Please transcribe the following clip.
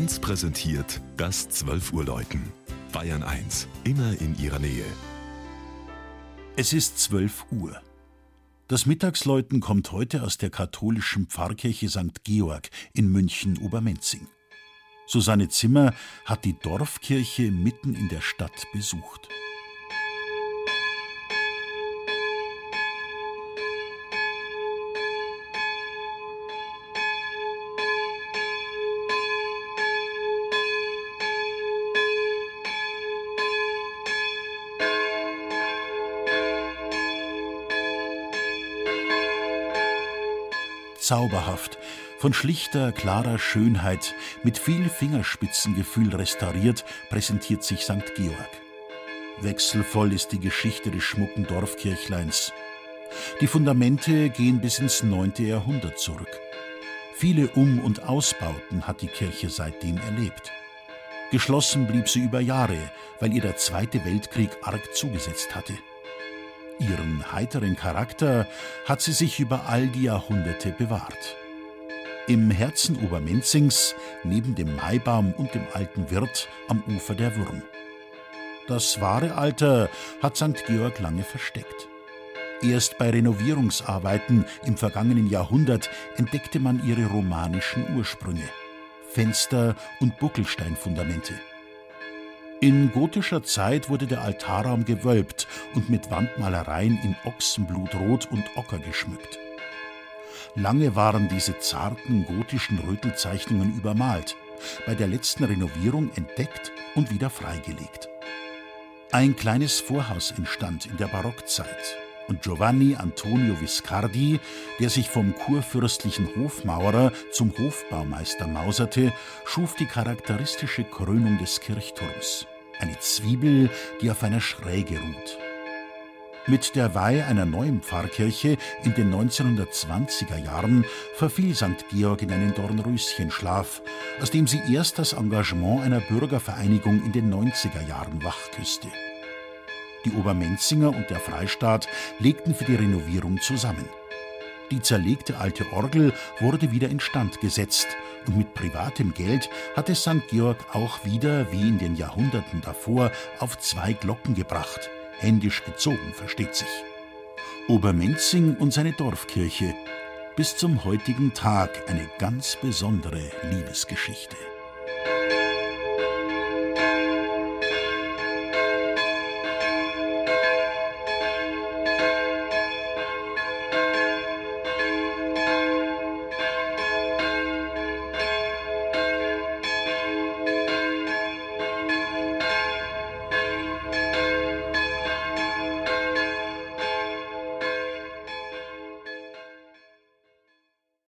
1 präsentiert das 12 Uhr Läuten. Bayern 1, immer in ihrer Nähe. Es ist 12 Uhr. Das Mittagsläuten kommt heute aus der katholischen Pfarrkirche St. Georg in München-Obermenzing. Susanne Zimmer hat die Dorfkirche mitten in der Stadt besucht. Zauberhaft, von schlichter, klarer Schönheit, mit viel Fingerspitzengefühl restauriert, präsentiert sich St. Georg. Wechselvoll ist die Geschichte des schmucken Dorfkirchleins. Die Fundamente gehen bis ins 9. Jahrhundert zurück. Viele Um- und Ausbauten hat die Kirche seitdem erlebt. Geschlossen blieb sie über Jahre, weil ihr der Zweite Weltkrieg arg zugesetzt hatte. Ihren heiteren Charakter hat sie sich über all die Jahrhunderte bewahrt. Im Herzen Obermenzings, neben dem Maibaum und dem alten Wirt am Ufer der Würm. Das wahre Alter hat St. Georg lange versteckt. Erst bei Renovierungsarbeiten im vergangenen Jahrhundert entdeckte man ihre romanischen Ursprünge. Fenster und Buckelsteinfundamente. In gotischer Zeit wurde der Altarraum gewölbt und mit Wandmalereien in Ochsenblutrot und Ocker geschmückt. Lange waren diese zarten gotischen Rötelzeichnungen übermalt, bei der letzten Renovierung entdeckt und wieder freigelegt. Ein kleines Vorhaus entstand in der Barockzeit und Giovanni Antonio Viscardi, der sich vom kurfürstlichen Hofmaurer zum Hofbaumeister mauserte, schuf die charakteristische Krönung des Kirchturms eine Zwiebel, die auf einer Schräge ruht. Mit der Weihe einer neuen Pfarrkirche in den 1920er Jahren verfiel St. Georg in einen Dornröschenschlaf, aus dem sie erst das Engagement einer Bürgervereinigung in den 90er Jahren wachküsste. Die Obermenzinger und der Freistaat legten für die Renovierung zusammen. Die zerlegte alte Orgel wurde wieder instand gesetzt und mit privatem Geld hatte St. Georg auch wieder, wie in den Jahrhunderten davor, auf zwei Glocken gebracht, händisch gezogen, versteht sich. Obermenzing und seine Dorfkirche, bis zum heutigen Tag eine ganz besondere Liebesgeschichte.